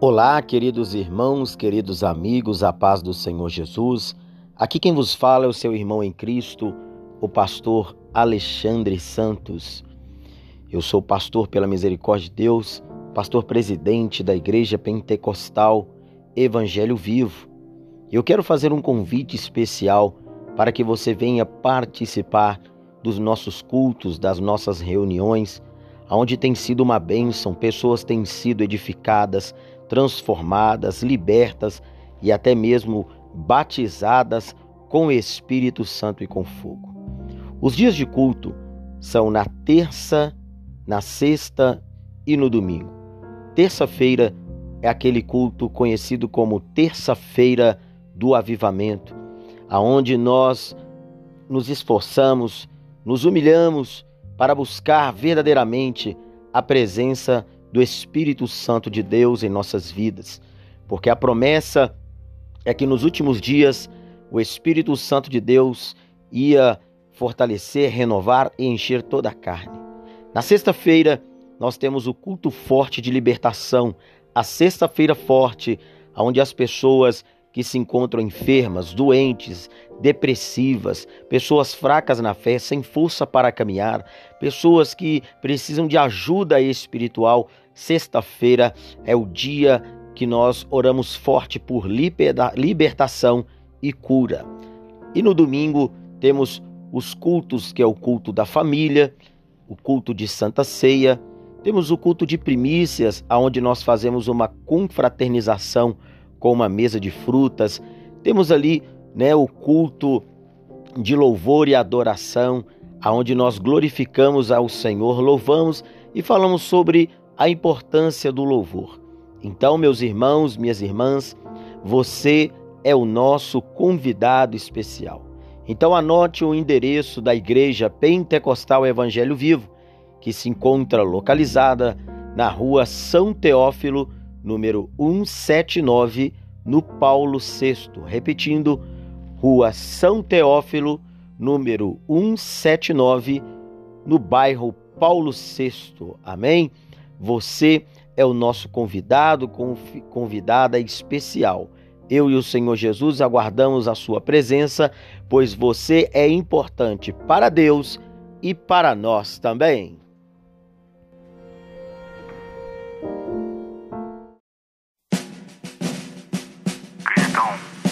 Olá, queridos irmãos, queridos amigos, a paz do Senhor Jesus. Aqui quem vos fala é o seu irmão em Cristo, o pastor Alexandre Santos. Eu sou pastor pela misericórdia de Deus, pastor presidente da Igreja Pentecostal Evangelho Vivo. Eu quero fazer um convite especial para que você venha participar dos nossos cultos, das nossas reuniões, onde tem sido uma bênção, pessoas têm sido edificadas, transformadas, libertas e até mesmo batizadas com o Espírito Santo e com fogo. Os dias de culto são na terça, na sexta e no domingo. Terça-feira é aquele culto conhecido como Terça-feira do Avivamento, aonde nós nos esforçamos, nos humilhamos para buscar verdadeiramente a presença do Espírito Santo de Deus em nossas vidas, porque a promessa é que nos últimos dias o Espírito Santo de Deus ia fortalecer, renovar e encher toda a carne. Na sexta-feira, nós temos o culto forte de libertação, a sexta-feira forte, onde as pessoas que se encontram enfermas, doentes, depressivas, pessoas fracas na fé, sem força para caminhar, pessoas que precisam de ajuda espiritual. Sexta-feira é o dia que nós oramos forte por libertação e cura. E no domingo temos os cultos, que é o culto da família, o culto de Santa Ceia, temos o culto de primícias, aonde nós fazemos uma confraternização com uma mesa de frutas. Temos ali, né, o culto de louvor e adoração, aonde nós glorificamos ao Senhor, louvamos e falamos sobre a importância do louvor. Então, meus irmãos, minhas irmãs, você é o nosso convidado especial. Então, anote o endereço da Igreja Pentecostal Evangelho Vivo, que se encontra localizada na rua São Teófilo, número 179, no Paulo VI. Repetindo, Rua São Teófilo, número 179, no bairro Paulo VI. Amém? Você é o nosso convidado, convidada especial. Eu e o Senhor Jesus aguardamos a sua presença, pois você é importante para Deus e para nós também.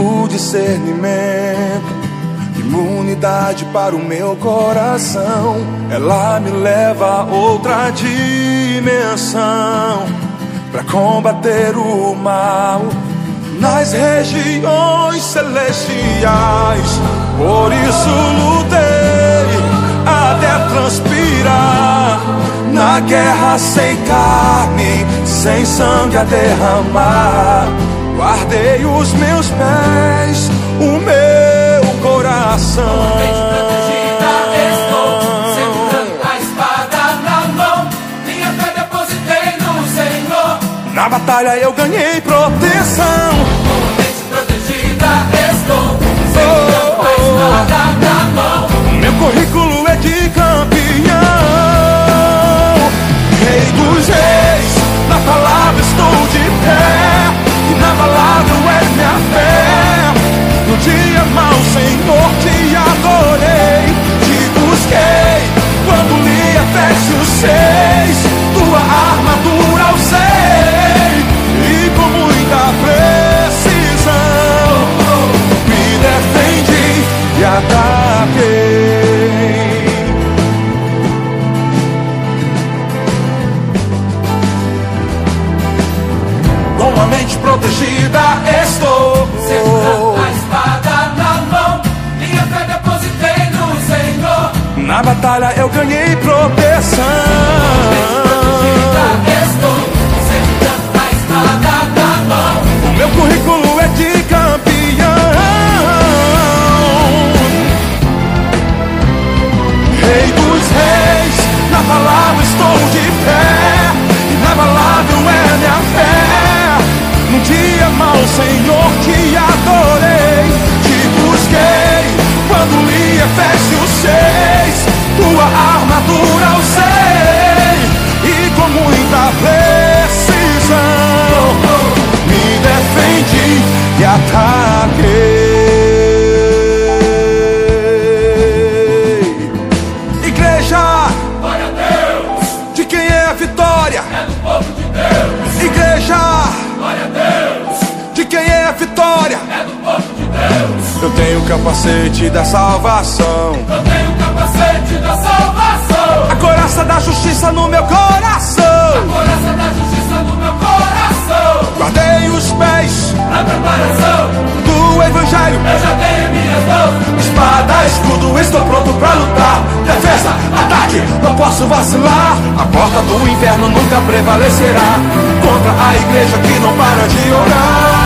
o discernimento, imunidade para o meu coração. Ela me leva a outra dimensão para combater o mal nas regiões celestiais. Por isso lutei até transpirar na guerra sem carne sem sangue a derramar. Guardei os meus pés, o meu coração. estou, segurando a espada na mão. Minha fé depositei no Senhor. Na batalha eu ganhei proteção. Totalmente protegida estou, segurando a espada na mão. Meu currículo é de campeão, say. Capacete da salvação, Eu tenho o capacete da salvação. a coraça da justiça no meu coração. Coraça da justiça no meu coração. Guardei os pés Na preparação, do evangelho. eu já tenho minhas mãos. Espada, escudo, estou pronto pra lutar. Defesa, ataque, não posso vacilar. A porta do inferno nunca prevalecerá contra a igreja que não para de orar.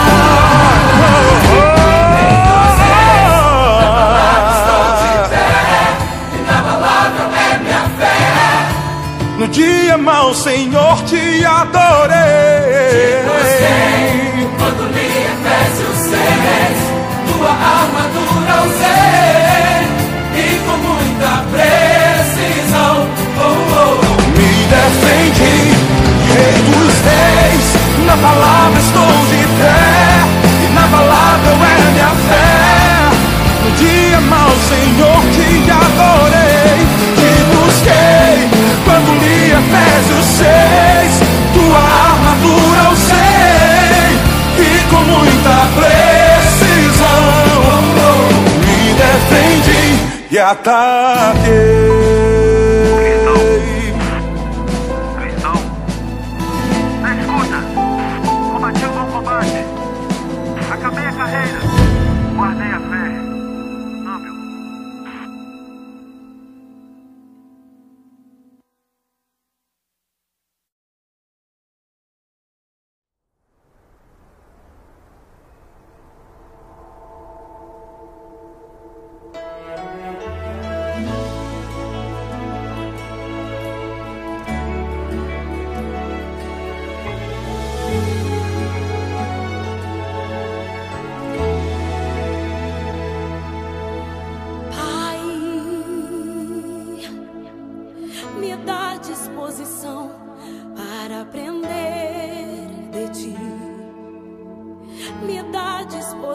E ataquei.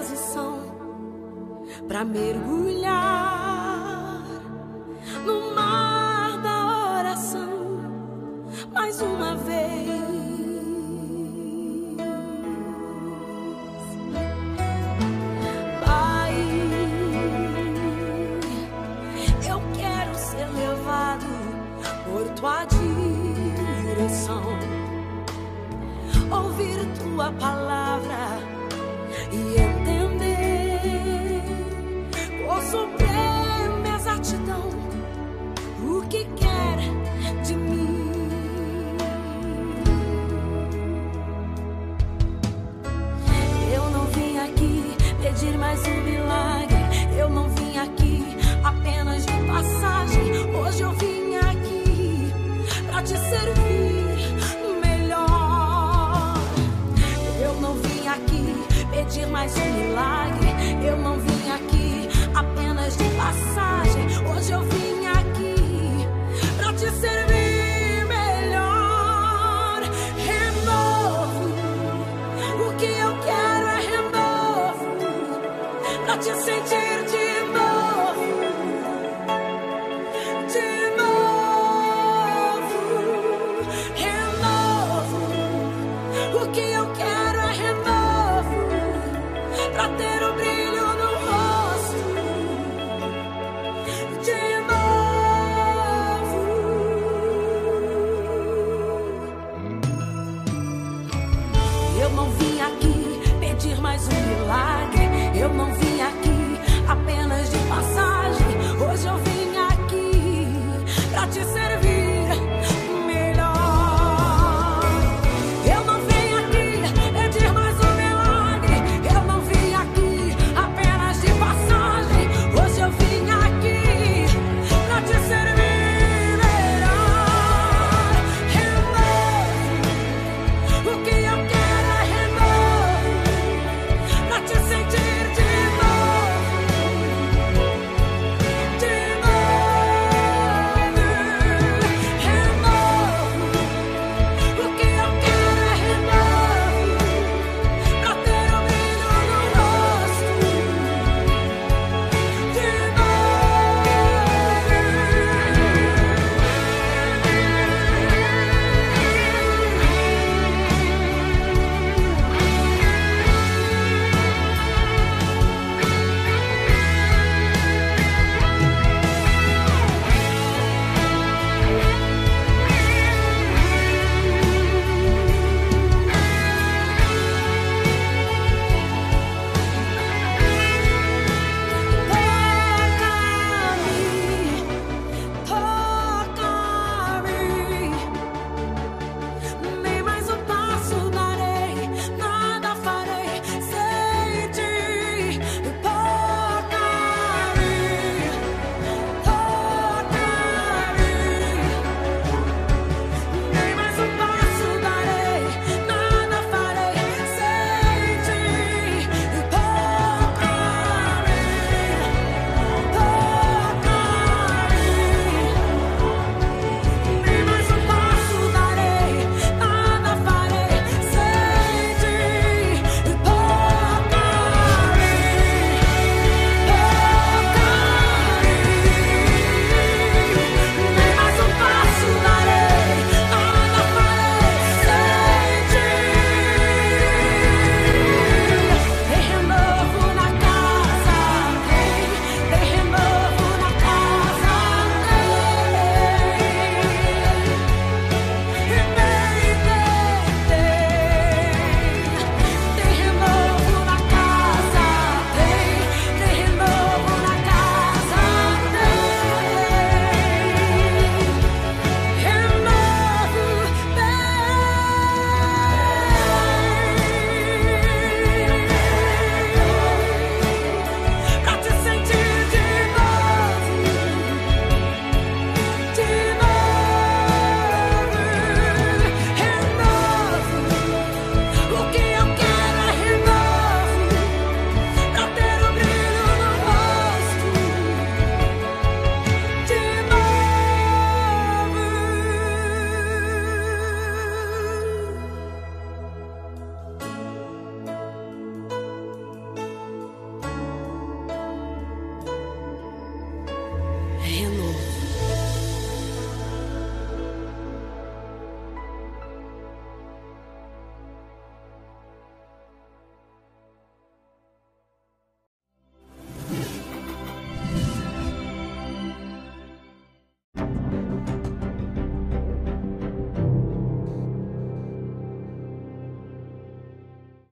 Disposição para mergulhar no mar da oração mais uma vez. Eu tua direção, ouvir tua palavra e entender exatidão o que quer de mim. Eu não vim aqui pedir mais um milagre. just say.